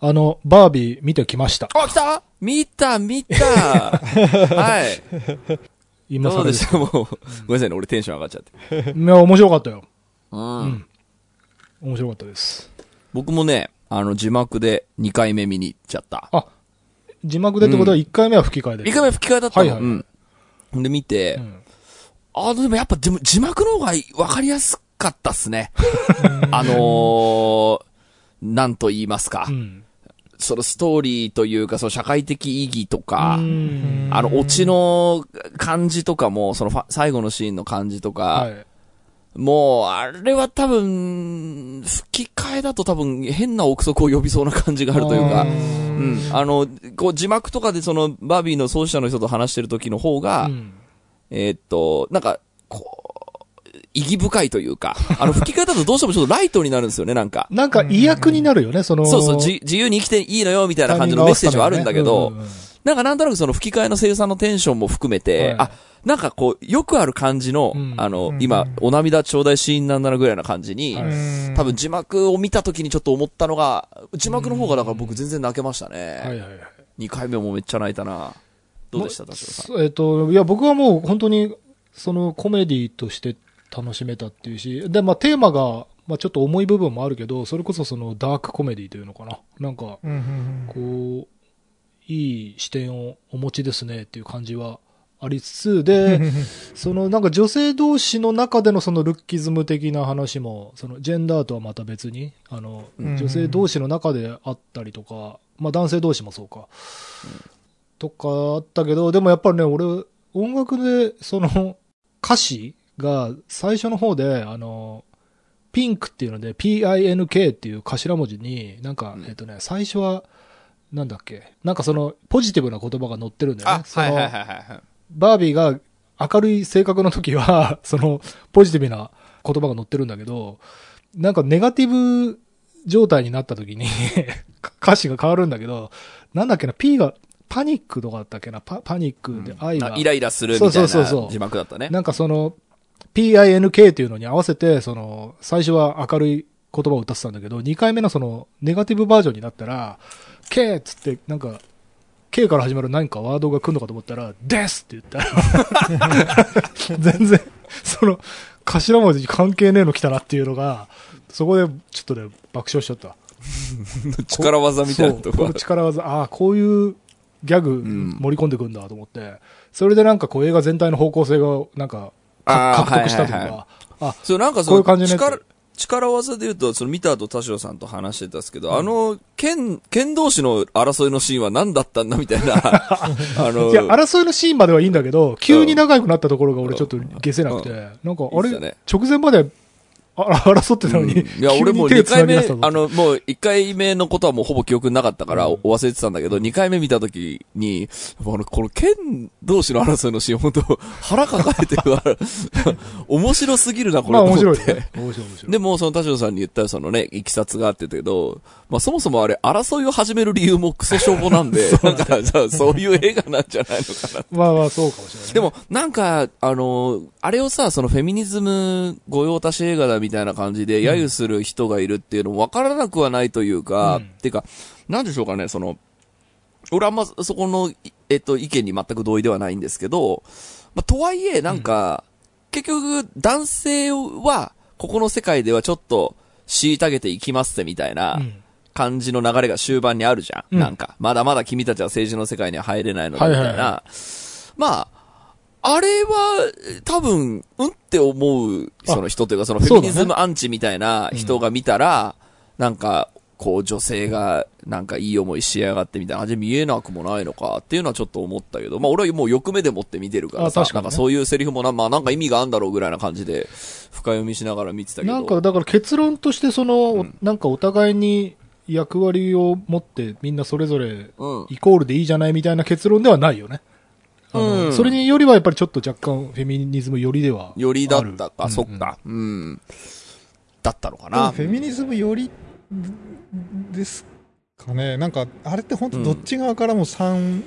あの、バービー見てきました。あ、来た？見た、見た はい。今更です。どうでしたもう、ごめんなさいね、俺テンション上がっちゃって。いや、面白かったよ。うん。ん面白かったです。僕もね、あの、字幕で2回目見に行っちゃった。あ、字幕でってことは1回目は吹き替えで。1回目吹き替えだったの。はいはいうん。で、見て、うんあ、でもやっぱ字字幕の方がわかりやすかったっすね。あのー、なんと言いますか。うん。そのストーリーというか、その社会的意義とか、うんあの、オチの感じとかも、そのファ最後のシーンの感じとか、はい。もう、あれは多分、吹き替えだと多分変な憶測を呼びそうな感じがあるというか、あうーん。あの、こう字幕とかでそのバービーの創始者の人と話してる時の方が、うんえーっと、なんか、こう、意義深いというか、あの吹き替えだとどうしてもちょっとライトになるんですよね、なんか。なんか意訳になるよね、その。そうそう、じ自由に生きていいのよ、みたいな感じのメッセージはあるんだけど、なんかなんとなくその吹き替えの声優さんのテンションも含めて、はいあ、なんかこう、よくある感じの、うんあの、うん今、お涙ちょうだいシーンなんだなぐらいな感じに、はい多分字幕を見た時にちょっと思ったのが、字幕の方がだから僕全然泣けましたね。はいはいはい。2回目もめっちゃ泣いたな。どうでした、田代さん？えっと、いや、僕はもう本当に、そのコメディとして楽しめたっていうし、で、まあテーマが、まあちょっと重い部分もあるけど、それこそそのダークコメディというのかな。なんか、こう、いい視点をお持ちですねっていう感じはありつつ、で、そのなんか女性同士の中でのそのルッキズム的な話も、そのジェンダーとはまた別に、あの、うん。女性同士の中であったりとか、まあ男性同士もそうか、とかあったけど、でもやっぱりね、俺、音楽でその歌詞が最初の方で、あの、ピンクっていうので、PINK っていう頭文字に、なんか、うんえっとね、最初は、なんだっけ、なんかその、ポジティブな言葉が載ってるんだよね。そのいはい。バービーが明るい性格の時は、その、ポジティブな言葉が載ってるんだけど、なんかネガティブ状態になった時に 歌詞が変わるんだけど、なんだっけな、P が、パニックとかだったっけな、パパニックで愛が、あイライラするみたいそうそうそうそうな字幕だったね。なんかその、PINK っていうのに合わせて、その、最初は明るい言葉を歌ってたんだけど、2回目のその、ネガティブバージョンになったら、K っつって、なんか、K から始まる何かワードが来るのかと思ったら、ですって言ったら、全然、その、頭文字に関係ねえの来たなっていうのが、そこでちょっとね、爆笑しちゃった。力技みたいなところ。力技、ああ、こういうギャグん盛り込んでくんだと思って、それでなんかこう映画全体の方向性が、なんか、獲得したというはいはいか、あ、そう、なんかそのこういう感じのやつ。力、力技で言うと、その見た後田代さんと話してたんですけど、あの、剣、剣同士の争いのシーンは何だったんだみたいな、あの、いや、争いのシーンまではいいんだけど、急に長くなったところが俺ちょっと消せなくて、なんか、あれいいっすよね、直前まで、あ争ってたのに、いや、俺もう2急に手繋回目、あの、もう1回目のことはもうほぼ記憶なかったから、お忘れてたんだけど、2回目見たときに、あの、この剣同士の争いのシーン、本当腹抱えてるから、面白すぎるな、これ。まあ面白いね。面白い面白い。でも、その田代さんに言ったそのね、いきさつがあってたけど、まあそもそもあれ、争いを始める理由もクソしょぼなんで、なんか、じゃあそういう映画なんじゃないのかな。まあまあそうかもしれないね。でも、なんか、あの、あれをさ、そのフェミニズム御用達映画だみたいな感じで揶揄する人がいるっていうのも分からなくはないというか、うん。っていうか、なんでしょうかね、その、俺あんまそこの、いえっと、意見に全く同意ではないんですけど、まあ、とはいえ、なんか、結局、男性は、ここの世界ではちょっと、虐げていきますってみたいな、うん。感じの流れが終盤にあるじゃん。うん。なんか、まだまだ君たちは政治の世界には入れないのだみたいな。はいはいはまあ、あれは、多分、うんって思う、その人というか、そのフェミニズムアンチみたいな人が見たら、なんか、こう女性がなんかいい思いしやがってみたいな感じで見えなくもないのかっていうのはちょっと思ったけど、まあ俺はもう欲目でもって見てるからさ、なんかそういうセリフもな、まあなんか意味があるんだろうぐらいな感じで深読みしながら見てたけど。なんか、だから結論として、その、うんなんかお互いに役割を持って、みんなそれぞれうん。イコールでいいじゃないみたいな結論ではないよね。うんそれによりはやっぱりちょっと若干フェミニズム寄りでは。よりだったか、あるそっか。うん。だったのかな。フェミニズムよりですかねなんかあれって本当どっち側からも賛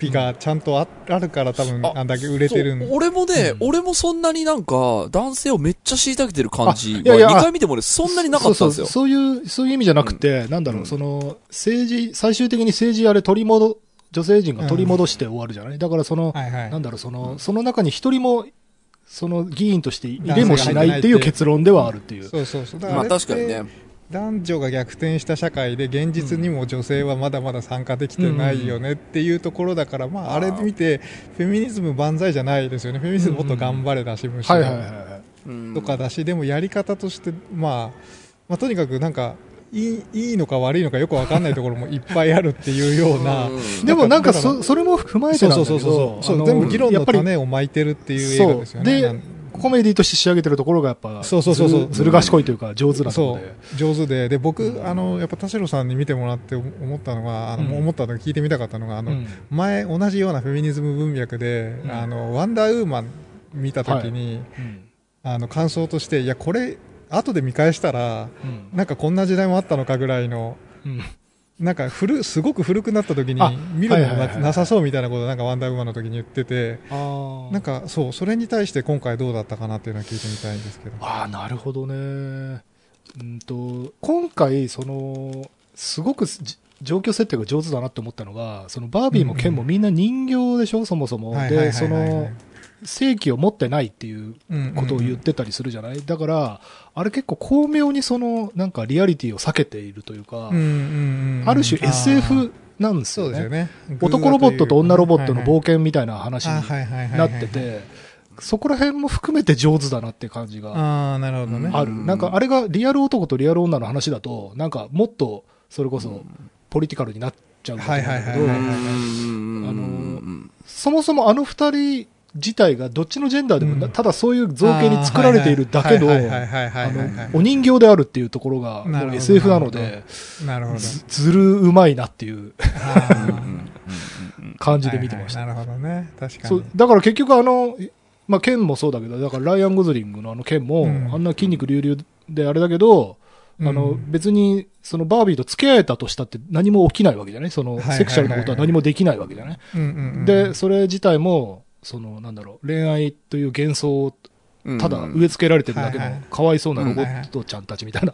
否がちゃんとああるから多分ああんだけ売れてるん俺もね、うん俺もそんなになんか、男性をめっちゃ虐げてる感じは、あいやいや2回見てもね、そんなになかったんですよ。そうそうそういう、そういう意味じゃなくて、なんだろう、うんその、政治、最終的に政治あれ取り戻、女性陣が取り戻して終わるじゃない、だからその、はいはい。なんだろう、その、その中に一人も、その議員として入れもしないっていう結論ではあるっていう。そうそうそう。だまあ確かにね。男女が逆転した社会で現実にも女性はまだまだ参加できてないよねっていうところだから、まあ、あれ見てフェミニズム万歳じゃないですよね。フェミニズムもっと頑張れだし、むしろ。とかだしでもやり方として、まあ、まあとにかくなんかいいいいのか悪いのかよくわかんないところもいっぱいあるっていうようなうん。でもなんかそ、それも踏まえてそうなんだけそうそうど、全部議論のやっぱり種をまいてるっていう映画ですよね。コメディとして仕上げてるところがやっぱ、そうそうそうそう。ずる賢いというか上手なとこそろで。う。上手で。で僕あのやっぱ田代さんに見てもらって思ったのがあの、うん。思ったのが聞いてみたかったのがあの、うん。前同じようなフェミニズム文脈で、うん。あのワンダーウーマン見た時に、うん。あの感想としていやこれ後で見返したらうん。なんかこんな時代もあったのかぐらいのうん。なんか古すごく古くなった時にあ見るのがなさそうみたいなことをなんかワンダーウーマンの時に言っててなんかそうそれに対して今回どうだったかなっていうのは聞いてみたいんですけど。ああ、なるほどね。うんと、今回、その、すごくじ状況設定が上手だなって思ったのが、そのバービーもケンもみんな人形でしょ、そもそも。で、その、正規を持ってないっていうことを言っうんてたりするじゃない、だから、あれ結構巧妙にその、なんかリアリティを避けているというか、うんうんうんうん。ある種 SF なんですよね。よね。男ロボットと女ロボットの冒険険みたいな話にななってて、そこら辺も含めて上手だなって感じがああなるほどね。ある。なんかあれがリアル男とリアル女の話だと、なんかもっとそれこそポリティカルになっちゃうんだけどあのそもそもあの二人自体がどっちのジェンダーでもな、うん。ただそういう造形に作られているだけの、お人形であるっていうところが、SF なので、なるほど。ずずるうまいなっていう感じで見てました。はいはいなるほどね。確かに。そう、だから結局あの、まあ、ケンもそうだけど、だからライアン・ゴズリングのあのケンも、うん。あんな筋肉隆々であれだけど、あの、うん別に、そのバービーと付き合えたとしたって何も起きないわけじゃない？その、セクシャルなことは何もできないわけじゃない、で、それ自体も、その、なんだろう、恋愛という幻想をただうん。植え付けられてるだけのかわいそうなロボットちゃんたちみたいな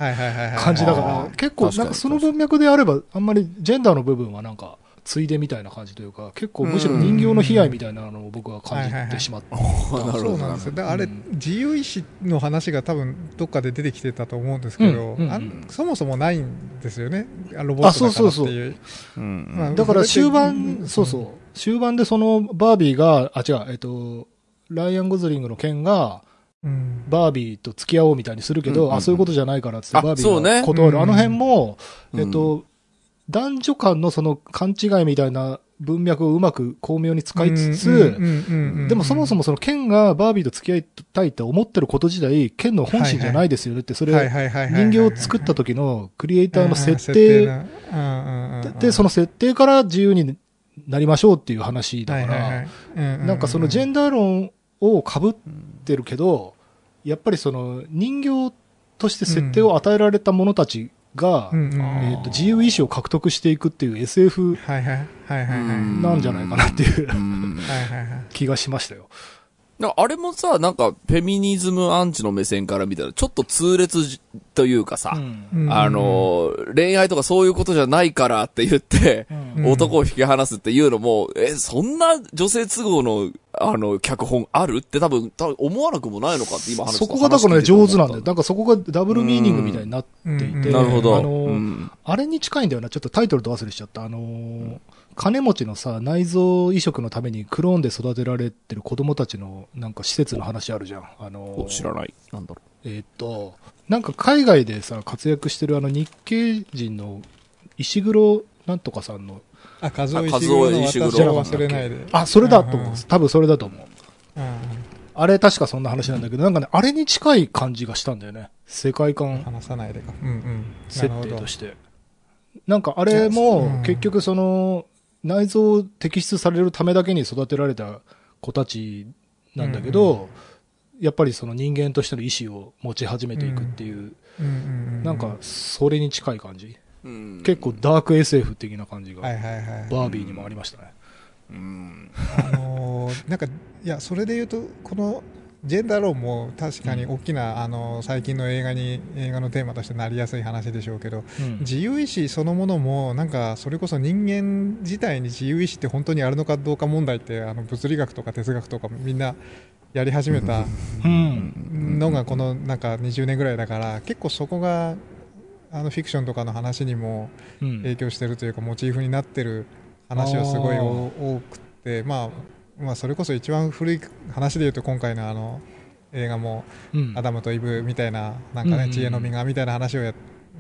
感じだかあら、ー。結構、なんかその文脈であれば、あんまりジェンダーの部分はなんか、ついでみたいな感じというか、結構むしろ人形の悲哀みたいなのを僕は感じてしまった。そうなんですよ。あれ、うん。自由意志の話が多分どっかで出てきてたと思うんですけど、そもそもないんですよね。あロボットだからっていう。だから終盤、でそうそう、終盤でそのバービーが、あ、違う、えっと、ライアン・ゴズリングの件が、うん。バービーと付き合おうみたいにするけど、うん。うんうんあ、そういうことじゃないからって、あバービーが断る。うん。あの辺も、うんえっと、男女間のその勘違いみたいな文脈をうまく巧妙に使いつつ、でもそもそももそのケンがバービーと付き合いたいって思ってること自体、ケンの本心じゃないですよねって、それ、人形を作った時のクリエイターの設定。で、そのの設定から自由になりましょうっていう話だから、らなんかそのジェンダー論を被ってるけど、やっぱりその人形として設定を与えられた者たちが、うんうんえーと自由意志を獲得していくっていう SF なんじゃないかなっていう気がしましたよ。だからあれもさ、なんか、フェミニズムアンチの目線から見たら、ちょっと痛烈じというかさ、うんあの、恋愛とかそういうことじゃないからって言って、うん男を引き離すっていうのも、え、そんな女性都合の、あの、脚本あるって多分、多分思わなくもないのかって今話そこがだからね、上手なんだよ。だなんかそこがダブルミーニングみたいになっていて、うんなるほど。あの、うんあれに近いんだよな。ちょっとタイトルと忘れしちゃった。あのー金持ちのさ、内臓移植のためにクローンで育てられてる子供たちのなんか施設の話あるじゃん。あのーお知らない。なんだろえーっと、なんか海外でさ、活躍してるあの日系人の石黒なんとかさんの、あ、和夫あ石黒の私を忘れないで。あ、それだと思う。うん多分それだと思う。うんあれ確かそんな話なんだけど、なんかね、あれに近い感じがしたんだよね。世界観話さないでか。うんうん。設なるほど定として。なんかあれもうん結局その内臓を摘出されるためだけに育てられた子たちなんだけど、やっぱりその人間としての意志を持ち始めていくっていう、うんうんうんなんかそれに近い感じ。う。うん結構ダーク SF 的な感じがはいはいはい。バービーにもありましたね。うん。あのーなんかいやそれで言うとこのジェンダー論も確かに大きな、あのー最近の映画に映画のテーマとしてなりやすい話でしょうけどうん。自由意志そのものもなんかそれこそ人間自体に自由意志って本当にあるのかどうか問題ってあの物理学とか哲学とかみんなやり始めたうん。のがこのなんか20年ぐらいだから結構そこがあのフィクションとかの話にもうん。影響してるというかモチーフになってる話はすごい多くて、まあ、まあそれこそ一番古い話で言うと今回のあの映画もうん。アダムとイブみたいななんかね知恵の実がみたいな話をや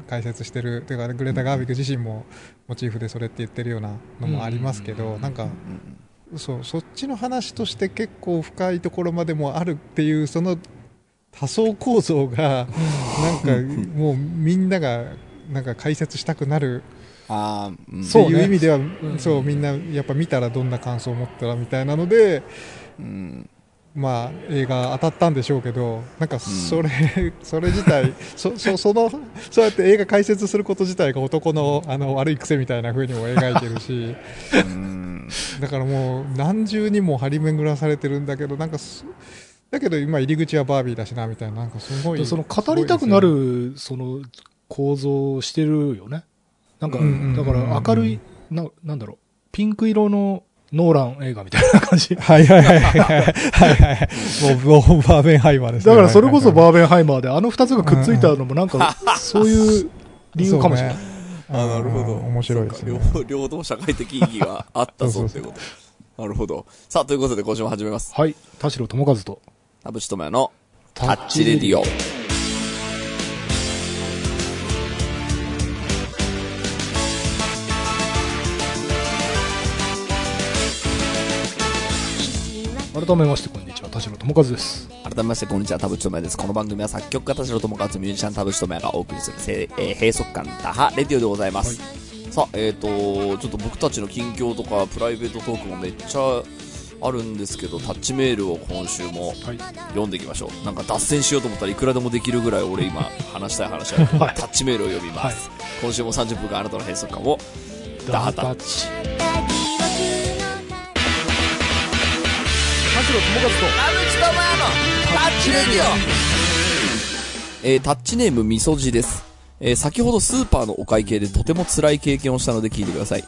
解説してるというかグレタ・ガービック自身もモチーフでそれって言ってるようなのもありますけどなんかそうそっちの話として結構深いところまでもあるっていうその多層構造がなんかもうみんながなんか解説したくなるああ、うん。ってそうねいう意味ではんそうみんなやっぱ見たらどんな感想を持ったらみたいなのでうん。まあ映画当たったんでしょうけどなんかそれ、それ自体そ そそのそうやって映画解説すること自体が男のあの悪い癖みたいな風にも描いてるし うん。だからもう何重にも張り巡らされてるんだけどなんかすだけど今入り口はバービーだしなみたいななんかすごいその語りたくなる、その構造をしてるよね。なんか、うんうんうんうんだから明るい、な、なんだろう、ピンク色のノーラン映画みたいな感じ。はいはいはいはいはいはいもうバーベンハイマーですねだからそれこそーバーベンハイマーで、あの二つがくっついたのもなんか、そういう理由かもしれない。あなるほど。面白いですね両方、社会的意義があったぞっていうこと。なるほど。さあ、ということで今週も始めます。はい。田代智和と、田淵智也のタタッチレディオ。改めましてこんにちは、田代智和です。改めまして、こんにちは、田淵智也です。この番組は作曲家田代智和、ミュージシャン田淵智也がお送りする、せえー閉塞感打破レディオでございます。さあ、えっ、と、ちょっと僕たちの近況とか、プライベートトークもめっちゃあるんですけど、タッチメールを今週もはい。読んでいきましょう。なんか脱線しようと思ったらいくらでもできるぐらい俺今話したい話ある。はいタッチメールを読みます。今週も30分間あなたの閉塞感を打破タッチ。田代智和と、タッチレディオえー、タッチネームみそじです。えー先ほどスーパーのお会計でとても辛い経験をしたので聞いてください。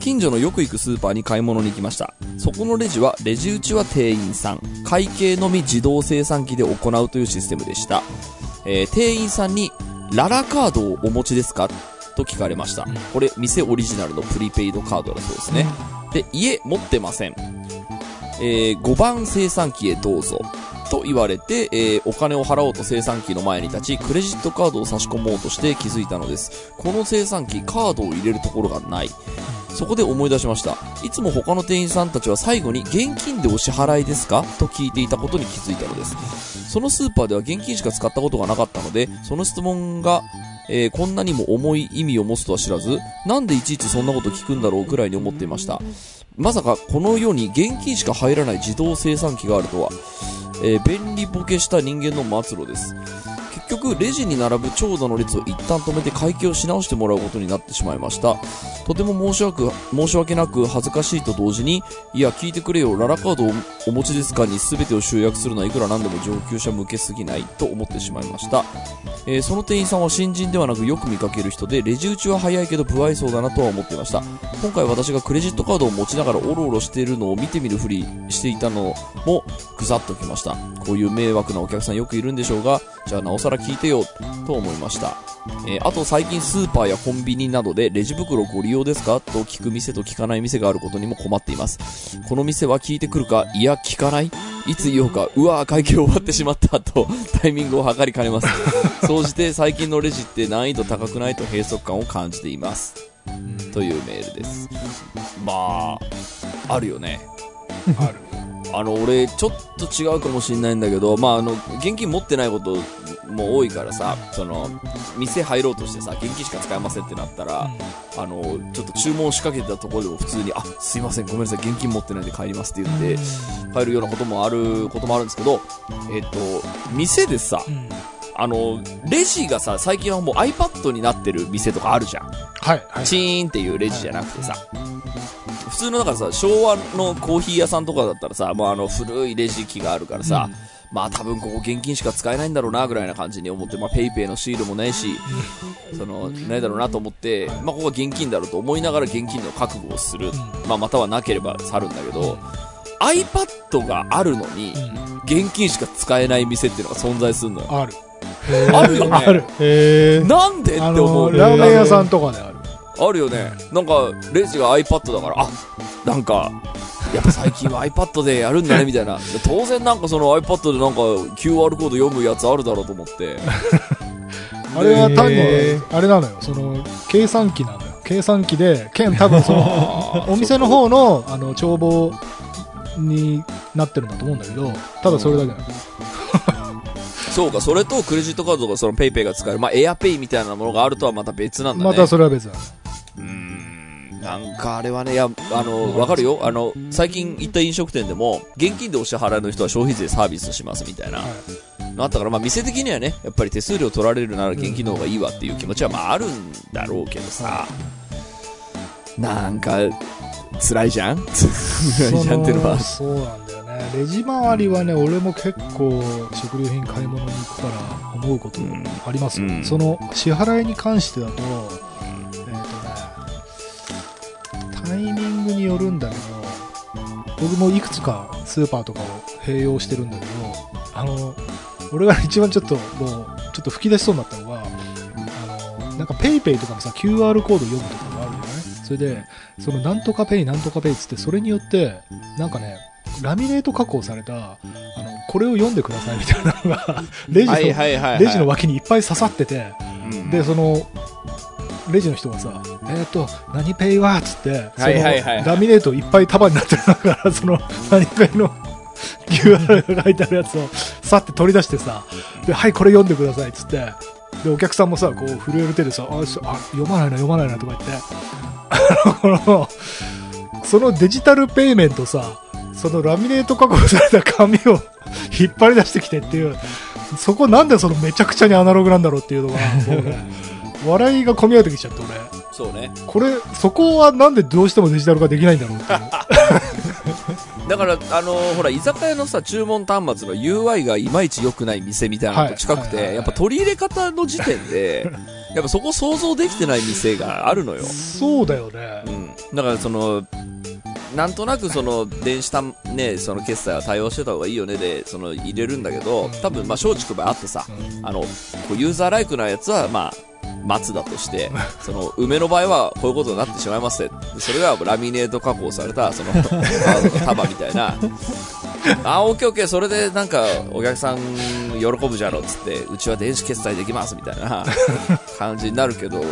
近所のよく行くスーパーに買い物に行きました。そこのレジは、レジ打ちは店員さん、会計のみ自動生産機で行うというシステムでした。えー店員さんに、ララカードをお持ちですか？と聞かれました。これ、店オリジナルのプリペイドカードだそうですね。で、家持ってません。えー5番生産機へどうぞ。と言われて、えーお金を払おうと生産機の前に立ち、クレジットカードを差し込もうとして気づいたのです。この生産機、カードを入れるところがない。そこで思い出しました。いつも他の店員さんたちは最後に現金でお支払いですか？と聞いていたことに気づいたのです。そのスーパーでは現金しか使ったことがなかったので、その質問が、えーこんなにも重い意味を持つとは知らず、なんでいちいちそんなこと聞くんだろうくらいに思っていました。まさかこの世に現金しか入らない自動生産機があるとは、えー便利ボケした人間の末路です。局、レジに並ぶ長蛇の列を一旦止めて会計をし直してもらうことになってしまいました。とても申し訳申し訳なく恥ずかしいと同時に、いや、聞いてくれよ、ララカードをお持ちですかに全てを集約するのはいくらなんでも上級者向けすぎないと思ってしまいました。えーその店員さんは新人ではなくよく見かける人で、レジ打ちは早いけど不愛想だなとは思っていました。今回私がクレジットカードを持ちながらオロオロしているのを見てみるふりしていたのもぐさっときました。こういう迷惑なお客さんよくいるんでしょうが、じゃあなおさら聞いてよ、と思いました。えーあと最近スーパーやコンビニなどでレジ袋ご利用ですか？と聞く店と聞かない店があることにも困っています。この店は聞いてくるか、いや聞かない？いつ言おうか、うわー会計終わってしまったとタイミングを測りかねます。総じて最近のレジって難易度高くないと閉塞感を感じています。というメールです。まあ、あるよね。ある。あの、俺、ちょっと違うかもしんないんだけど、まあ、あの、現金持ってないことも多いからさ、その、店入ろうとしてさ、現金しか使えませんってなったら、あの、ちょっと注文しかけてたところでも普通に、あ、すいません、ごめんなさい、現金持ってないんで帰りますって言って、帰るようなこともある、こともあるんですけど、えっと、店でさ、うん。ああの、レジがさ、最近はもう iPad になってる店とかあるじゃん。はい。はい。チーンっていうレジじゃなくてさ。普通のだからさ、昭和のコーヒー屋さんとかだったらさ、もうあの古いレジ機があるからさ、まあ多分ここ現金しか使えないんだろうなぐらいな感じに思って、まあペイペイのシールもないし、その、ないだろうなと思って、まあここは現金だろうと思いながら現金の覚悟をする。まあまたはなければ去るんだけど、iPad があるのに、現金しか使えない店っていうのが存在するのよ。ある。あるよね。ある。へえなんでってあ思うの、ラーメン屋さんとかである。あるよね。なんか、レジが iPad だから、あ、なんか、やっぱ最近は iPad でやるんだね、みたいな。で当然なんかその iPad でなんか QR コード読むやつあるだろうと思って。あれは単にあれなのよ。その、計算機なのよ。計算機で、兼多分その、お店の方の、あの、帳簿になってるんだと思うんだけど、ただそれだけなの。そうか、それとクレジットカードとかその PayPay が使える、まあ AirPay みたいなものがあるとはまた別なんだね。またそれは別なの。うーんなんかあれはね、いや、あの、わかるよ。あの、最近行った飲食店でも、現金でお支払いの人は消費税サービスしますみたいな。のあったから、まあ店的にはね、やっぱり手数料取られるなら現金の方がいいわっていう気持ちはまああるんだろうけどさ、なんか、辛いじゃん？辛いじゃんっていうのは。そうだよね。レジ周りはね、俺も結構食料品買い物に行くから思うことありますよ。うん。その支払いに関してだと、えっ、とね、タイミングによるんだけど、僕もいくつかスーパーとかを併用してるんだけど、あの、俺が一番ちょっともう、ちょっと吹き出しそうになったのが、あの、なんか PayPay とかもさ、QR コード読むとかがあるじゃない？それで、そのなんとかペイなんとかペイっつって、それによって、なんかね、ラミネート加工された、あの、これを読んでくださいみたいなのが、レジの、はいはいはいはい。レジの脇にいっぱい刺さってて、うん。で、その、レジの人がさ、えっ、と、何ペイはっつって、そのはいはい。はいラミネートいっぱい束になってるから、その、何ペイの QR が書いてあるやつを、さって取り出してさ、で、はい、これ読んでくださいっつって、で、お客さんもさ、こう、震える手でさ、あ、そあ読まないな、読まないなとか言って、あの、そのデジタルペイメントさ、そのラミネート加工された紙を 引っ張り出してきてっていう、そこなんでそのめちゃくちゃにアナログなんだろうっていうのが、笑いが込み上げてきちゃって俺、そうね。これ、そこはなんでどうしてもデジタル化できないんだろうっていう。だから、あのほら、居酒屋のさ、注文端末の UI がいまいち良くない店みたいなのと近くて、やっぱ取り入れ方の時点で、やっぱそこ想像できてない店があるのよ。そうだよねう。ん。だからその、なんとなくその、電子端、ね、その決済は対応してた方がいいよねで、その、入れるんだけど、多分、まあ、松竹梅あってさ、あの、ユーザーライクなやつは、まあ、松だとして、その、梅の場合はこういうことになってしまいますって。でそれがラミネート加工された、そ の、束みたいな。あ、オッケーオッケー、それでなんか、お客さん喜ぶじゃろっつって、うちは電子決済できますみたいな 感じになるけど、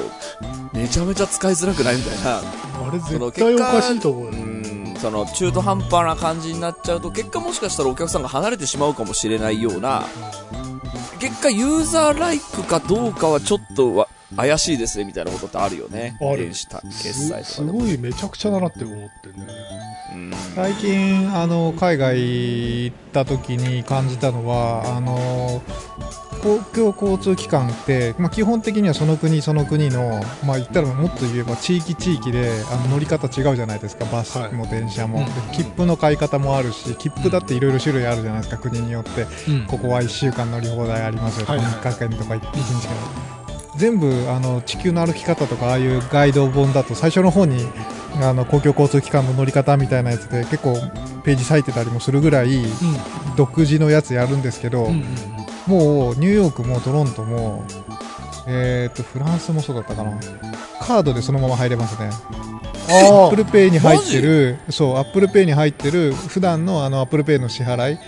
めちゃめちゃ使いづらくないみたいな。あれ絶対おかしいと思うよ。うん、その中途半端な感じになっちゃうと、結果もしかしたらお客さんが離れてしまうかもしれないような、結果ユーザーライクかどうかはちょっとは怪しいですねみたいなことってあるよね。ある電子た決す済とか。すごいめちゃくちゃだなって思ってね。うん最近あの海外行った時に感じたのはあの公共交通機関って、まあ、基本的にはその国その国の、まあ、言ったらもっと言えば地域地域であの乗り方違うじゃないですか。バスも電車も、うん。で切符の買い方もあるし切符だっていろいろ種類あるじゃないですか。国によって。うん。ここは1週間乗り放題ありますよとかはいはい。3日間とか1日間。全部あの地球の歩き方とかああいうガイド本だと最初の方にあの公共交通機関の乗り方みたいなやつで結構ページ割いてたりもするぐらい独自のやつやるんですけど、うんうんうんもうニューヨークもトロントも、えー、とフランスもそうだったかな。カードでそのまま入れますね。 Apple Pay に入ってるそう Apple Pay に入ってる普段のあの Apple Pay の支払い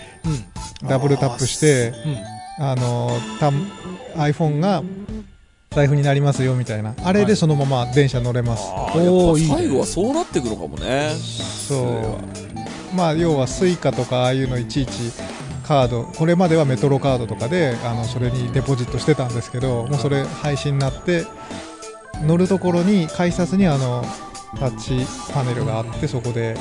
ダブルタップしてうん。あのた iPhone が財布になりますよみたいな。あれでそのまま電車乗れます、あおーい最後はそうなっていくのかもね。そう。まあ要は Suica とかああいうのいちいちカードこれまでは MetroCard とかであのそれにデポジットしてたんですけどもうそれ廃止になって乗るところに改札にあのタッチパネルがあってそこで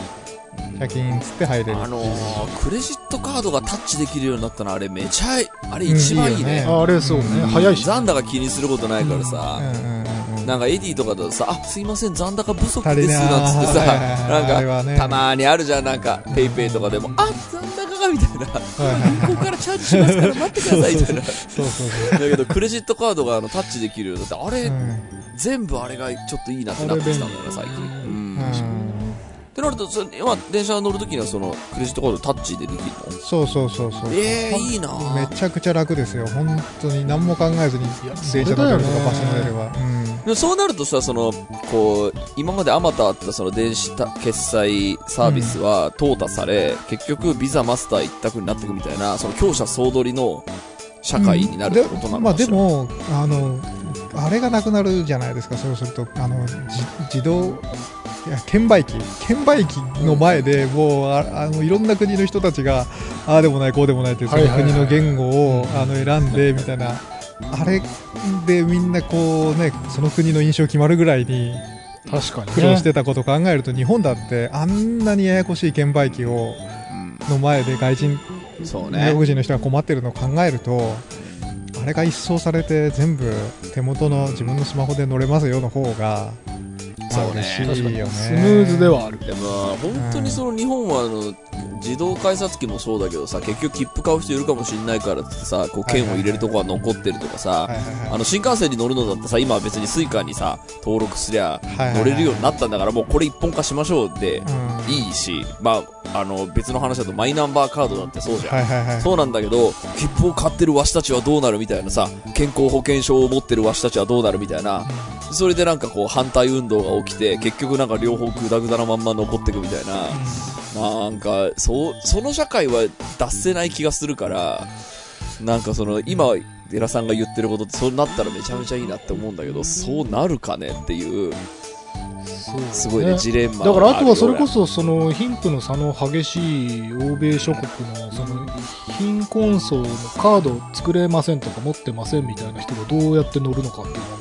100均つって入れる。あのー、クレジットカードがタッチできるようになったのあれめちゃい、あれ一番いいね。うんいいよねああれそうね、うん早いし。残高気にすることないからうさ、んうんうんうん。なんか Edy とかだとさ、あ、すいません、残高不足です、なんつってさ、なんか、たまーにあるじゃん、なんか、 PayPay とかでも、あ、残高がみたいな、はいはいここからチャージしますから待ってください、みたいな。だけど、クレジットカードがあのタッチできるようになって、あれ。全部あれがちょっといいなってなってきたんだよね、最近。うん。うんってなると、それまあ、電車乗るときにはその、クレジットカードタッチでできるの？そうそうそうそう。ええいいなめちゃくちゃ楽ですよ。本当に何も考えずにや電車乗れるとかバス乗れれば。うん。でもそうなるとさ、その、こう、今まであまたあったその電子た決済サービスは淘汰され、結局ビザマスター一択になっていくみたいな、その強者総取りの社会になるってことなのまあかしら、でも、あの、あれがなくなるじゃないですか、そうすると、あの、じ自動、いや、券売機。券売機の前でもう、ああの、いろんな国の人たちが、ああでもない、こうでもないっていう、その国の言語を、あの、選んで、みたいな、あれでみんなこうね、その国の印象決まるぐらいに確かに、ね。苦労してたことを考えると、日本だってあんなにややこしい券売機を、の前で外人うん、そう外ね。国人の人が困ってるのを考えるとあれが一掃されて全部手元の自分のスマホで乗れますよの方がそうね。嬉しいよね。スムーズではある。でも、本当にその日本はあの、自動改札機もそうだけどさ、結局切符買う人いるかもしれないからってさ、こう券を入れるとこは残ってるとかさ、はいはいはいあの新幹線に乗るのだってさ、今は別に Suica にさ、登録すりゃ乗れるようになったんだから、もうこれ一本化しましょうでうん。いいし、まあ、あの別の話だとマイナンバーカードだってそうじゃん。はいはいはい。そうなんだけど、切符を買ってるわしたちはどうなるみたいなさ、健康保険証を持ってるわしたちはどうなるみたいな、それでなんかこう反対運動が起きて、結局なんか両方グダグダなまんま残っていくみたいな、なんか、そう、その社会は脱せない気がするから、なんかその、今、デラさんが言ってることってそうなったらめちゃめちゃいいなって思うんだけど、そうなるかねっていう、すごいね、ジレンマだからあとはそれこそ、そその貧富の差の激しい欧米諸国のその貧困層のカード作れませんとか持ってませんみたいな人がどうやって乗るのかっていう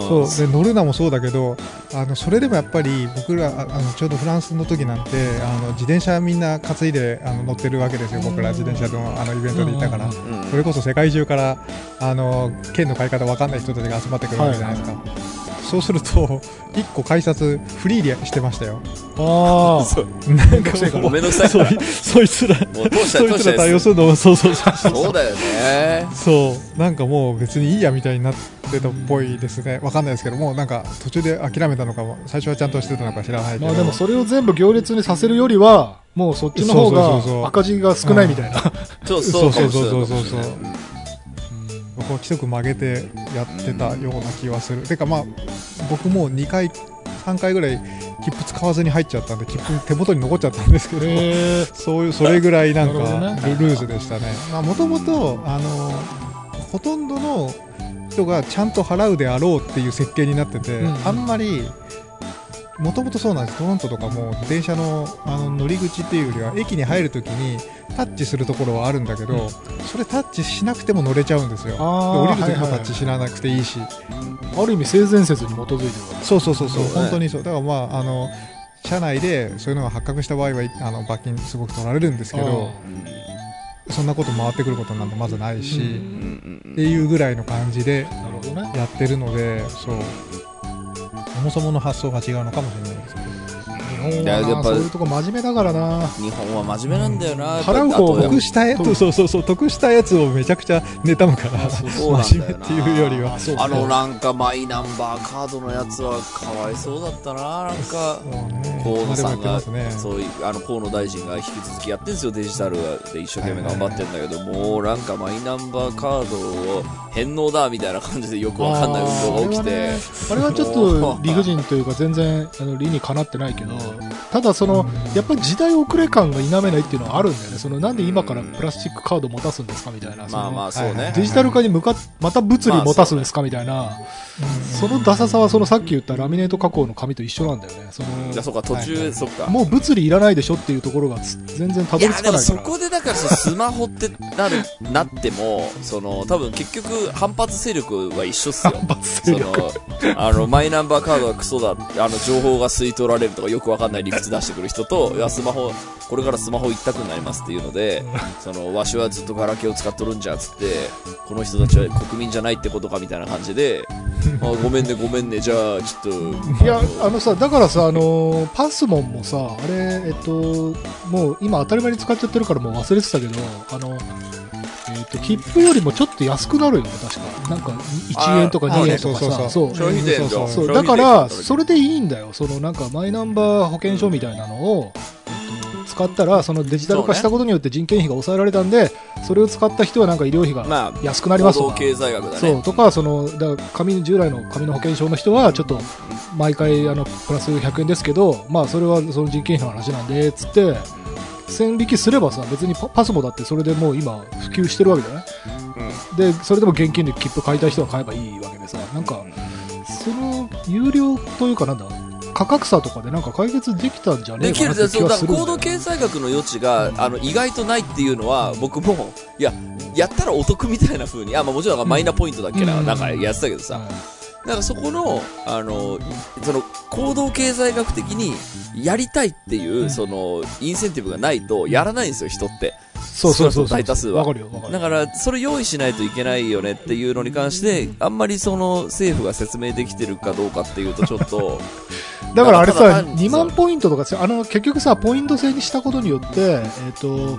そう。で乗るなもそうだけどあのそれでもやっぱり僕らああのちょうどフランスの時なんてあの自転車みんな担いであの乗ってるわけですよ。僕ら自転車のあのイベントでいたから、それこそ世界中からあの券の買い方わかんない人たちが集まってくるわけじゃないですか、そうすると1個改札フリーでしてましたよ。ああなんかもうめんどくさい。そからいそいつらそいつら対応するのそうそうそうそう。だよね。そう。なんかもう別にいいやみたいになってたっぽいですね。わかんないですけどもうなんか途中で諦めたのかも。最初はちゃんとしてたのか知らないけど。まあでもそれを全部行列にさせるよりはもうそっちの方そうそうそうそう。が赤字が少ないみたいな。そうそうそうそうそうそうここ規則曲げてやってたような気はする、てかまあ僕も2回3回ぐらい切符使わずに入っちゃったんで切符手元に残っちゃったんですけど、そういうそれぐらいなんかルルーズでしたね。もともとあのほとんどの人がちゃんと払うであろうっていう設計になってて、うんあんまりもともとそうなんです。トロントとかも電車のあの乗り口っていうよりは駅に入るときにタッチするところはあるんだけど、うん。それタッチしなくても乗れちゃうんですよ。降りるときもタッチしなくていいし、ある意味性善説に基づいて。るわけそうそう。そうそう、ね本当にそう。だからまああの車内でそういうのが発覚した場合はあの罰金すごく取られるんですけどそんなこと回ってくることなんてまずないし、っていうぐらいの感じでやってるのでそう。そもそもの発想が違うのかもしれない本いややっぱはなそういうとこ真面目だからな。日本は真面目なんだよな。やっぱ払う方があとやっぱ得したやつそうそうそう得したやつをめちゃくちゃ妬むから真面目っていうよりは。そうあのなんかマイナンバーカードのやつはかわいそうだったな。なんか、河野さんが、ね。そういう、あの、河野大臣が引き続きやってるんですよ、デジタルで一生懸命頑張ってんだけど、もうなんかマイナンバーカードを返納だみたいな感じでよくわかんない運動が起きて、あれはちょっと 理不尽というか全然あの理にかなってないけどただそのやっぱり時代遅れ感が否めないっていうのはあるんだよね。そのなんで今からプラスチックカード持たすんですかみたいな。まあまあそうね。デジタル化に向かっまた物理持たすんですかみたいな、そのダサさはそのさっき言ったラミネート加工の紙と一緒なんだよね。そのじゃあそうか、途中、そっか。もう物理いらないでしょっていうところがつ全然たどり着かないから。こでだからさ、スマホってなる、なっても、その、多分結局反発勢力は一緒っすよ。反発そ勢力。の、あの、マイナンバーカードはクソだ、あの、情報が吸い取られるとかよくわかんない理屈つ出してくる人と、いや、スマホ、これからスマホ一択になりますっていうので、その、わしはずっとガラケーを使っとるんじゃ、つって、この人たちは国民じゃないってことかみたいな感じで、あごめんね、ごめんね、じゃあ、ちょっと、いや、あのさ、だからさ、あのーパスモンもさ、あれ、えっと、もう今当たり前に使っちゃってるからもう忘れてたけど、あの、えっと、切符よりもちょっと安くなるよね、確か。なんか、1円とか2円とかさ、あそうそうそうそう。そう、消費税だから、それでいいんだよ。その、なんか、マイナンバー保険証みたいなのを、えっと使ったら、そのデジタル化したことによって人件費が抑えられたんで、それを使った人はなんか医療費がまあ、安くなりますとか行動経済学だね。そうとかそのだ紙従来の紙の保険証の人はちょっと毎回あのプラス100円ですけど、まあ、それはその人件費の話なんでつって線引きすればさ別にパパスモだってそれでもう今普及してるわけじゃない？うん。でそれでも現金で切符買いたい人は買えばいいわけでさなんかその有料というかなんだ価格差とかでなんか解決できたんじゃねえかなって気そうだからはする行動経済学の余地があの意外とないっていうのは僕もいややったらお得みたいな風にあ、まあ、もちろんマイナポイントだっけな,、うん。なんかやってたけどさ、だからそこの、あの、その、行動経済学的に、やりたいっていう、うん。その、インセンティブがないと、やらないんですよ、人って。そうそうそう。大多数は。わかるよわかるだから、それ用意しないといけないよねっていうのに関して、あんまりその、政府が説明できてるかどうかっていうと、ちょっと、だからあれさ、ただ単に2万ポイントとかさ、あの、結局さ、ポイント制にしたことによって、えっ、と、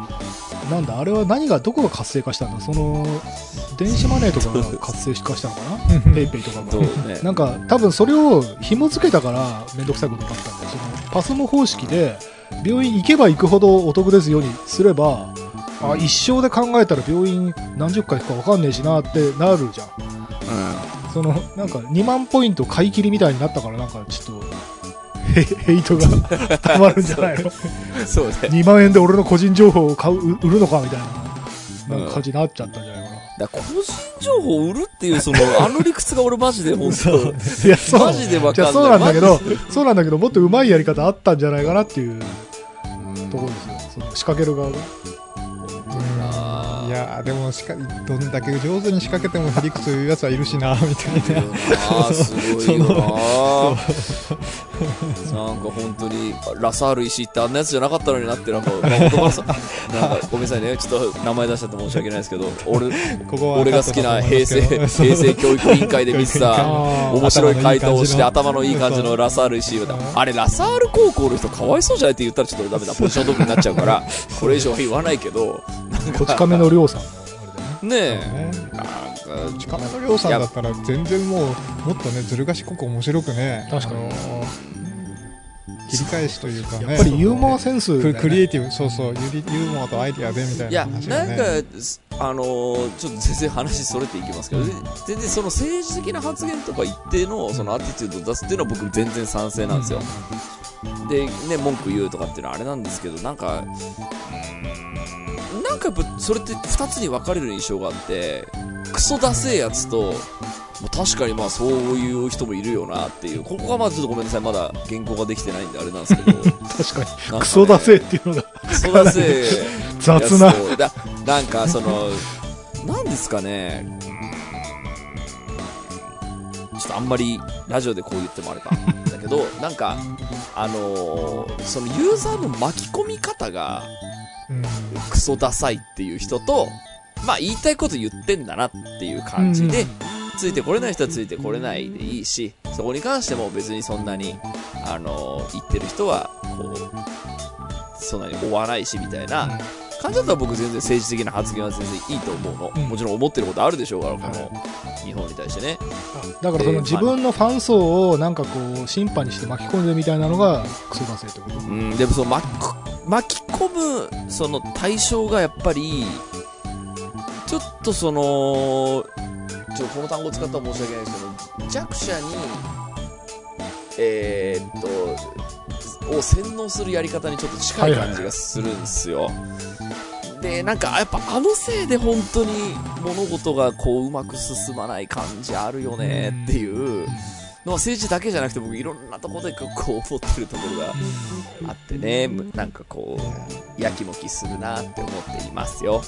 なんだ、あれは何が、どこが活性化したんだその、電子マネーとかが活性化したのかな？ペイペイとかが。ね。なんか、多分それを紐付けたから、めんどくさいことになったんだよ。その、パスモ方式で、病院行けば行くほどお得ですようにすれば、あ、一生で考えたら病院何十回行くか分かんねえしなってなるじゃん。そのなんか2万ポイント買い切りみたいになったからなんかちょっとヘヘイトが たまるんじゃないの？うん。そうね。2万円で俺の個人情報を買う売るのかみたいな。なんか感じになっちゃったんじゃないかだから個人情報を売るっていう、その、あの理屈が俺マジで 本当。な、いやそう。マジでわかんない。じゃあそうなんだけどそうなんだけどもっと上手いやり方あったんじゃないかなっていううんところですよ。その仕掛ける側が。いやーでもしかどんだけ上手に仕掛けてもへりくつ言うやつはいるしなみたいな。ああ、すごいよな なんか本当に、ラサール石ってあんなやつじゃなかったのになって、なんか、まあ、なんか、ごめんなさいね、ちょっと名前出しちゃって申し訳ないですけど、俺、俺が好きな平成、平成教育委員会で見てた、面白い回答をして、頭頭のいい感じのラサール石をうんあれ、ラサール高校の人かわいそうじゃないって言ったらちょっとダメだ、ポジショントークになっちゃうから、これ以上は言わないけど、こち亀のりょうさん。ねねえ、か、近めのりょうさんだったら全然もうもっとねずる賢く面白くね確かに。あのー切り返しというかね。やっぱりユーモアセンスね。ククリエイティブそうそうユリユーモアとアイディアでみたいいや、な話がなんかね、あのーちょっと全然話それていきますけど、全然その政治的な発言とか一定のそのアティチュードを出すっていうのは僕全然賛成なんですよ。で、ね、文句言うとかっていうのはあれなんですけど、なんか、なんかやっぱそれって二つに分かれる印象があって、クソダセえやつと、まあ確かにまあそういう人もいるよなっていう、ここがまあちょっとごめんなさい、まだ原稿ができてないんであれなんですけど、確かなんかねに。クソだせっていうのが。クソダセえ雑な。なんかそのなんですかね。ちょっとあんまりラジオでこう言ってもあれかだけどなんかあのーそのユーザーの巻き込み方がうん。クソダサいっていう人とまあ言いたいこと言ってんだなっていう感じで、ついてこれない人はついてこれないでいいしそこに関しても別にそんなにあの言ってる人はこうそんなに追わないしみたいな感じだったら僕全然政治的な発言は全然いいと思うの、うん。もちろん思ってることあるでしょうからこの日本に対してね。だからその自分のファン層をなんかこう審判にして巻き込んでみたいなのがクソだせってこと？うん。でもその巻き込むその対象がやっぱりちょっとそのちょこの単語を使ったら申し訳ないですけど弱者にえーっとを洗脳するやり方にちょっと近い感じがするんですよ、でなんかやっぱあのせいで本当に物事がこううまく進まない感じあるよねっていうのは政治だけじゃなくて僕いろんなところでこう思ってるところがあってねなんかこうやきもきするなって思っていますよ、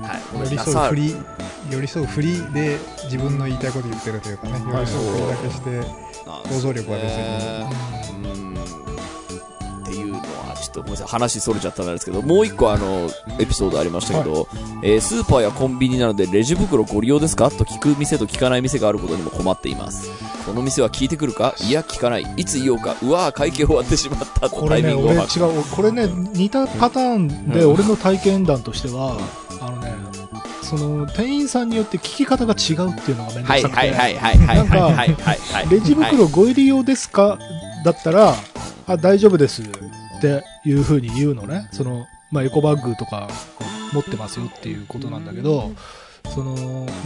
はい。寄り添うふり寄り添うふりで自分の言いたいこと言ってるというかね寄り添うふりだけして想像力は別に。ねうん。あ、ちょっとごめんなさい、話それちゃったんですけど、もう一個あの、エピソードありましたけど、えースーパーやコンビニなどでレジ袋ご利用ですか？と聞く店と聞かない店があることにも困っています。この店は聞いてくるか？いや聞かない。いつ言おうか？うわー会計終わってしまった。これね俺違う。これね似たパターンで俺の体験談としては、あのねその店員さんによって聞き方が違うっていうのが面倒くさくて。なんかレジ袋ご入り用ですか？だったらあ大丈夫ですっていうふうに言うのね。その、まあ、エコバッグとか持ってますよっていうことなんだけど、うんその、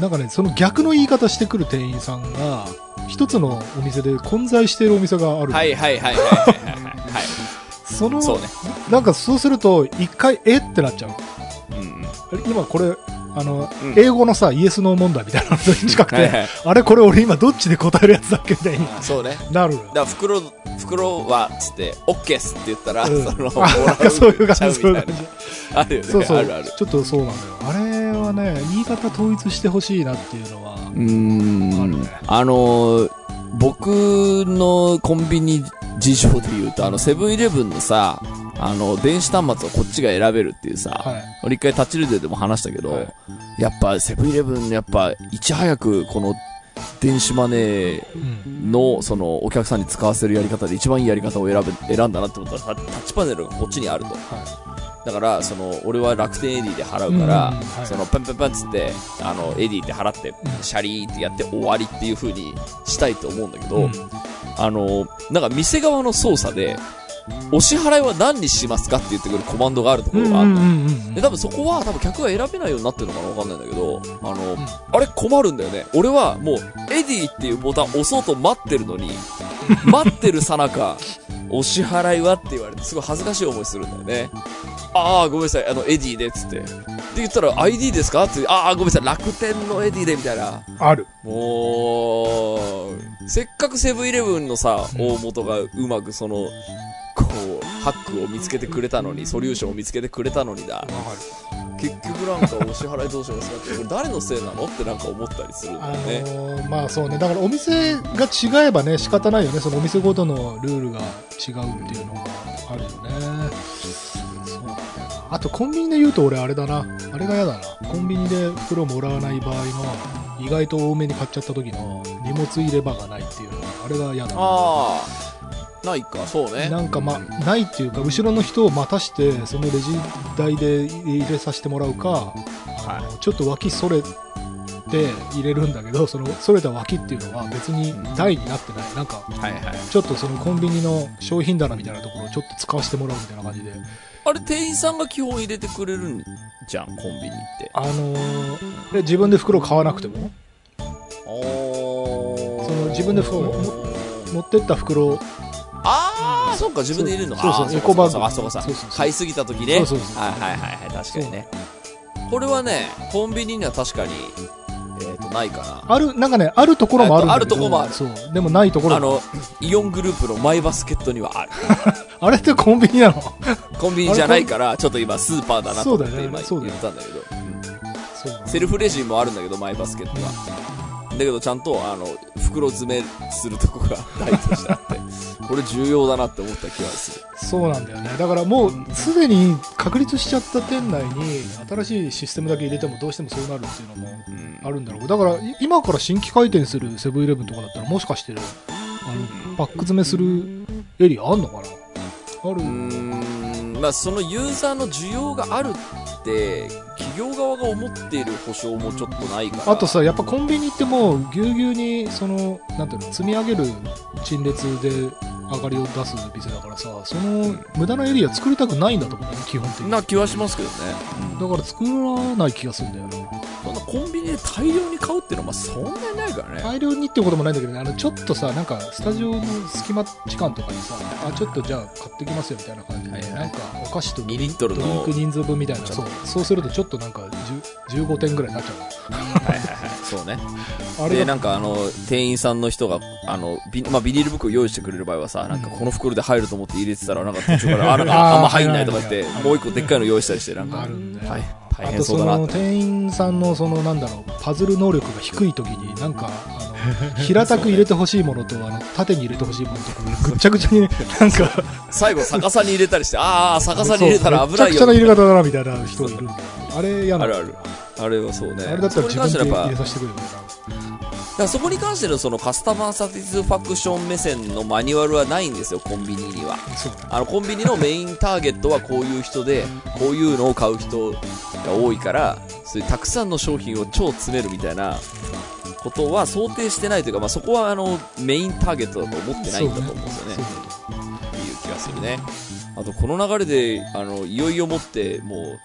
なんかね、その逆の言い方してくる店員さんが、一つのお店で混在しているお店がある。はいはいはいはいはいはいはい。その、そうね。なんかそうすると、一回、えってなっちゃう。うんうん。今これ、あの、うん英語のさ、イエスノー問題みたいなのに近くて、はいはいあれこれ俺今どっちで答えるやつだっけみたいにそうね。なる。だから袋、袋は、つって、オッケーっすって言ったら、うんその、あなんかそういう感じ、そういう感じ。あるよね。そうそうあるある。ちょっとそうなんだよ。あれはね、言い方統一してほしいなっていうのは、うーあるねん。あのー、僕のコンビニ事情で言うと、あの、セブンイレブンのさ、あの、電子端末をこっちが選べるっていうさ、はい。俺一回タッチルデでも話したけど、はいやっぱセブンイレブン、やっぱ、いち早くこの、電子マネーうん。の、その、お客さんに使わせるやり方で一番いいやり方を選べ、選んだなって思ったら、タタッチパネルがこっちにあると。だから、その、俺は楽天 Edy で払うから、うんはいその、パンパンパンっつって、あの、 Edy って払って、んシャリーってやって終わりっていう風にしたいと思うんだけど、うんあの、なんか店側の操作で、お支払いは何にしますかって言ってくるコマンドがあるところがあるの。うんうんうんで、多分そこは多分客が選べないようになってるのかなわかんないんだけど、あの、あれ困るんだよね。俺はもう、 Edy っていうボタン押そうと待ってるのに、待ってるさなか、お支払いはって言われて、すごい恥ずかしい思いするんだよね。ああ、ごめんなさい、あの、 Edy で、つって。で言ったら、ID ですか？って、ああ、ごめんなさい、楽天の Edy で、みたいな。ある。もう、せっかくセブンイレブンのさ、うん大元がうまくその、こう、ハックを見つけてくれたのに、ソリューションを見つけてくれたのにだ。結局なんかお支払いどうしますかって、これ誰のせいなの？ってなんか思ったりするんだよね。のーまあそうね。だからお店が違えばね、仕方ないよね。そのお店ごとのルールが違うっていうのがあるよね。あとコンビニで言うと俺あれだな。あれが嫌だな。コンビニで袋もらわない場合の、意外と多めに買っちゃった時の荷物入れ場がないっていうのが、あれが嫌だな。ああ、ないか、そうね。なんかま、ないっていうか、後ろの人を待たして、そのレジ台で入れさせてもらうか、あのちょっと脇それて入れるんだけど、その、それた脇っていうのは別に台になってない。なんか、はいはい。ちょっとそのコンビニの商品棚みたいなところをちょっと使わせてもらうみたいな感じで、あれ、店員さんが基本入れてくれるんじゃん、コンビニって。あのーで自分で袋買わなくても、おその自分で袋も持ってった袋、ああ、そっか、自分で入れるのか。そうそうエコバッグそうか、そうか、そうかそうそうそう買いすぎた時ね。そうそうそうはいはいはいはい、確かにね。これはね、コンビニには確かに、えっ、と、ないかな。ある、なんかね、あるところもあるんあるとこもあるそう。でもないところもあの、イオングループのマイバスケットにはある。あれってコンビニなの？コンビニじゃないから、ちょっと今スーパーだなと思って今言ったんだけど。セルフレジもあるんだけど、マイバスケットは。だけど、ちゃんと、あの、袋詰めするとこが台としてあって、これ重要だなって思った気がする。そうなんだよね。だからもう、すでに確立しちゃった店内に、新しいシステムだけ入れてもどうしてもそうなるっていうのもうん。あるんだろう。だから、い今から新規開店するセブンイレブンとかだったら、もしかして、あの、パック詰めするエリアあんのかな？あるうーん、まあ、そのユーザーの需要があるって、企業側が思っている保証もちょっとないから。あとさ、やっぱコンビニってもう、ぎゅうぎゅうに、その、なんていうの、積み上げる陳列で上がりを出す店だからさ、その、無駄なエリア作りたくないんだと思うね、基本的に。だな気はしますけどね。から作らない気がするんだよね。そんなコンビニで大量に買うっていうのは、まあ、そんなにないからね。大量にってこともないんだけどね、あの、ちょっとさ、なんか、スタジオの隙間時間とかにさ、あ、ちょっとじゃあ買ってきますよみたいな感じで、はいはいなんか、お菓子とド2リットルリの。ンク人数分みたいな、そう、そうするとちょっとなんか、10 15点ぐらいになっちゃはいはいはい。そうね。う。あれで、がなんかあの、店員さんの人が、あの、ビ,、まあ、ビニール袋用意してくれる場合はさ、なんかこの袋で入ると思って入れてたら、なんか途中から、あ、なんかあんま入んないとか言ってもう一個でっかいの用意したりして、なんか、あるんだよ。はい、大あとそ変そうだなって。の店員さんのそのなんだろうパズル能力が低い時になんか平たく入れてほしいものと、あの、縦に入れてほしいものとか、ぐっちゃぐちゃに、なんか、最後逆さに入れたりして、ああ、逆さに入れたら危ないよ。そうめちゃくちゃな入れ方だな、みたいな人いる。あれ嫌なのあるある。あれはそうね。あれだったら自分で入れさせてくれよね。だからそこに関してのそのカスタマーサティスファクション目線のマニュアルはないんですよ、コンビニには。あの、コンビニのメインターゲットはこういう人で、こういうのを買う人が多いから、そういうたくさんの商品を超詰めるみたいなことは想定してないというか、まあ、そこはあの、メインターゲットだと思ってないんだと思うんですよね。そうっていう気がするね。あと、この流れで、あの、いよいよもって、もう、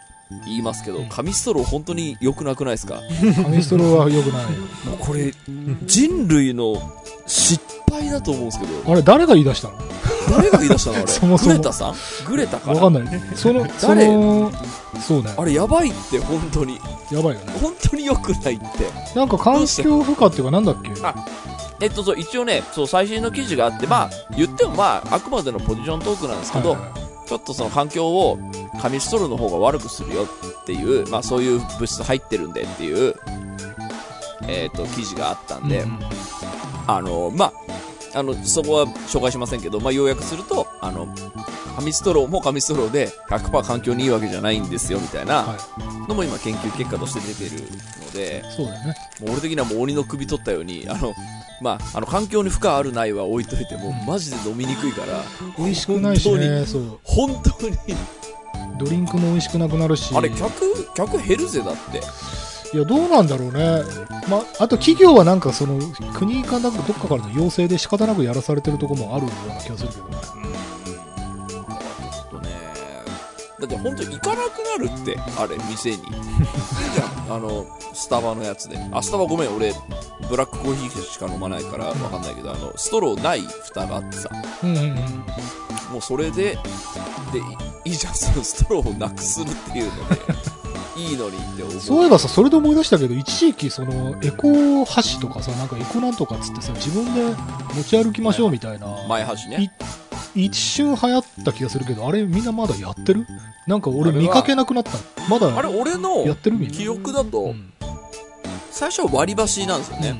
言いますけど、紙ストロー本当に良くなくないですか？だ。紙ストローは良くない。もうこれ、人類の失敗だと思うんですけど、あれ、誰が言い出したの？誰が言い出したのあれ？そもそもグレタさん？グレタかな？わかんない。その、そ誰の、そうね。あれやばいって、本当に。やばいよね。本当に良くないって。なんか環境負荷っていうか、なんだっけ？あえっと、そう、一応ね、そう、最新の記事があって、まあ、言ってもまあ、あくまでのポジショントークなんですけど、はいはいはいちょっとその環境を紙ストローの方が悪くするよっていう、まあそういう物質入ってるんでっていう、えっ、と、記事があったんで、うんあの、まあ、あの、そこは紹介しませんけど、まあ要約すると、あの、紙ストローも紙ストローで100%環境にいいわけじゃないんですよみたいなはのも今研究結果として出てるので、い。そうだよね。もう俺的にはもう鬼の首取ったように、あの、まあ、あの、環境に負荷あるないは置いといても、マジで飲みにくいから、美味しくないしね、そう。本当に、ドリンクも美味しくなくなるし。あれ、客、客減るぜ、だって。いや、どうなんだろうね。ま、あと企業はなんかその、国かなんかどっかからの要請で仕方なくやらされてるとこもあるような気がするけどね。ちょっとね、だって本当に行かなくなるって、あれ、店に。いいじゃん、あの、スタバのやつで。あ、スタバごめん、俺、ブラックコーヒーしか飲まないからわかんないけど、あの、ストローない蓋があってさ、うんうんうん。もうそれで、で、いいいじゃん、そのストローをなくするっていうので、いいのにって思う。そういえばさ、それで思い出したけど、一時期その、エコ箸とかさ、なんかエコなんとかっつってさ、自分で持ち歩きましょうみたいな、前端ね。一瞬流行った気がするけど、あれみんなまだやってる？なんか俺見かけなくなった。まだあれ、俺のやってるみんな。記憶だと、うん最初は割り箸なんですよね。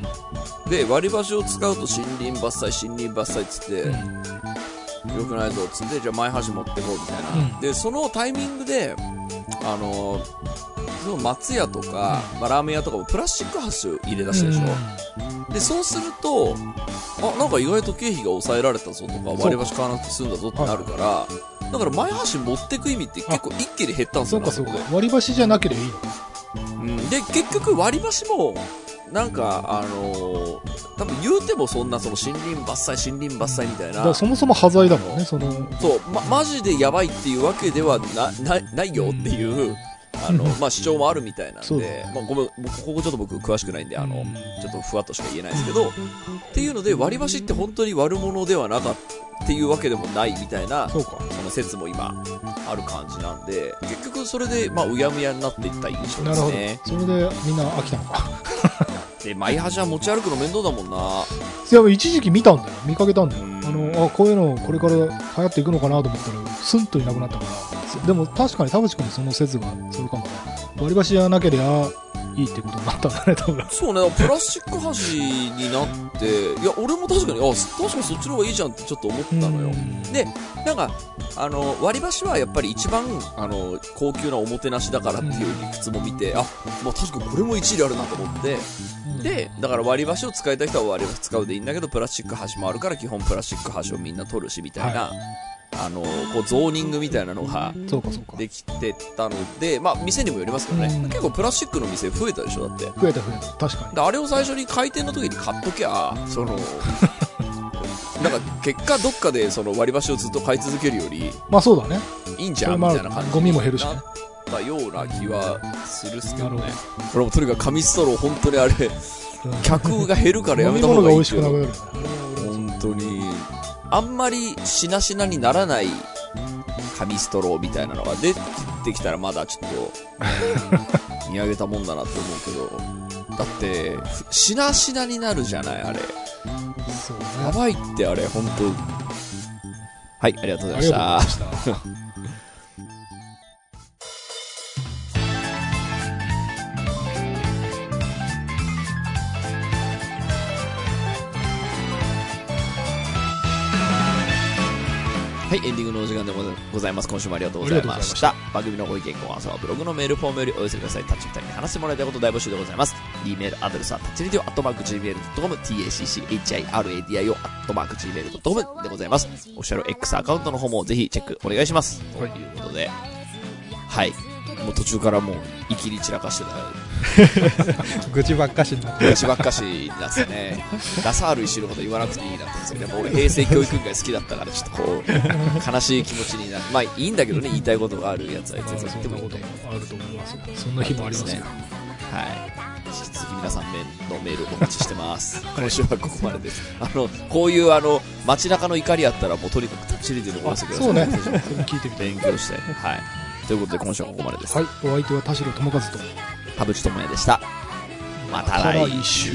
で、割り箸を使うと森林伐採、森林伐採っつって、うん良くないぞっつって、じゃあ前箸持ってこうみたいな。うんで、そのタイミングで、あのーその松屋とか、まあ、ラーメン屋とかもプラスチック箸を入れ出したでしょ。で、そうすると、あ、なんか意外と経費が抑えられたぞとか、割り箸買わなくて済んだぞってなるから、だから前箸持ってく意味って結構一気に減ったんですよね。そうかそうか。割り箸じゃなければいいのうん。で、結局割り箸も、なんか、あのー多分言うてもそんなその森林伐採、森林伐採みたいな。そもそも端材だもんね、その、そう、ま、マジでやばいっていうわけではな、な、ないよっていう、あの、まあ、主張もあるみたいなんで、まあ、ごめん、僕ここちょっと僕詳しくないんで、あの、うん。ちょっとふわっとしか言えないですけど、っていうので、割り箸って本当に悪者ではなかったっていうわけでもないみたいな、そうか。その説も今、ある感じなんで、結局それで、まあ、うやむやになっていった印象なるほど。ですね。。それでみんな飽きたのか。で、マイ箸は持ち歩くの面倒だもんな。いや、一時期見たんだよ。見かけたんだよ。うんあの、あ、こういうのこれから流行っていくのかなと思ったら、スンといなくなったから。でも確かに田淵君のその説がそれかもね。割り箸じゃなけりゃいいってことになったんだね、多分。そうね、プラスチック箸になって、いや、俺も確かに、あ、確かにそっちの方がいいじゃんってちょっと思ったのよ。で、なんか、あの、割り箸はやっぱり一番、あの、高級なおもてなしだからっていう理屈も見て、あ、まあ確かにこれも一理あるなと思って、うん、で、だから割り箸を使いたい人は割り箸使うでいいんだけど、プラスチック箸もあるから基本プラスチック箸をみんな取るし、みたいな、あの、こう、ゾーニングみたいなのが。できてたので、まあ店にもよりますけどね、うん結構プラスチックの店増えたでしょ、だって。増えた増えた。確かに。であれを最初に開店の時に買っときゃ、その、なんか結果どっかでその割り箸をずっと買い続けるよりまあそうだね。いいんじゃんみたいな感じゴミも減るしねなったような気はするっすけどねなる。これもとにかく紙ストロー本当にあれ、うん客が減るからやめた方物がいいっていうのくなくなるよね。あれは俺も本当に、あんまりしなしなにならない紙ストローみたいなのが出てきたらまだちょっと 見上げたもんだなって思うけど、だって、ふしなしなになるじゃない、あれ。やね。ばいってあれ、本当はい、ありがとうございましたはい、エンディングのお時間でございます。今週もありがとうございました。あ番組のご意見、ご感想はブログのメールフォームよりお寄せください。タッチ2人に話してもらいたいこと大募集でございます。e メールアドレスはタッチリディオアットマーク Gmail.com、tacchiradio アットマーク Gmail.com でございます。オフィシャル X アカウントの方もぜひチェックお願いします。はいということで、はい。もう途中からもう、いきり散らかしてた 愚痴ばっかしになって昔ばっかしになってね、ラサール石のこと言わなくていいなってですけど、やっぱ俺平成教育委員会好きだったから、ちょっとこう、悲しい気持ちになる。まあいいんだけどね、言いたいことがあるやつは全然言ってもいいと思う。あると思いますよ。そんな日もありますよ。はい。引き続き皆さんのメールお待ちしてます。今週はここまでです。あの、こういうあの、街中の怒りあったらもうとにかくタッチリで残らせてください。そうね。聞いてみたい。勉強して。はい。ということで今週はここまでです。はい。お相手は田代智和と。田淵智也でした。またまた来週。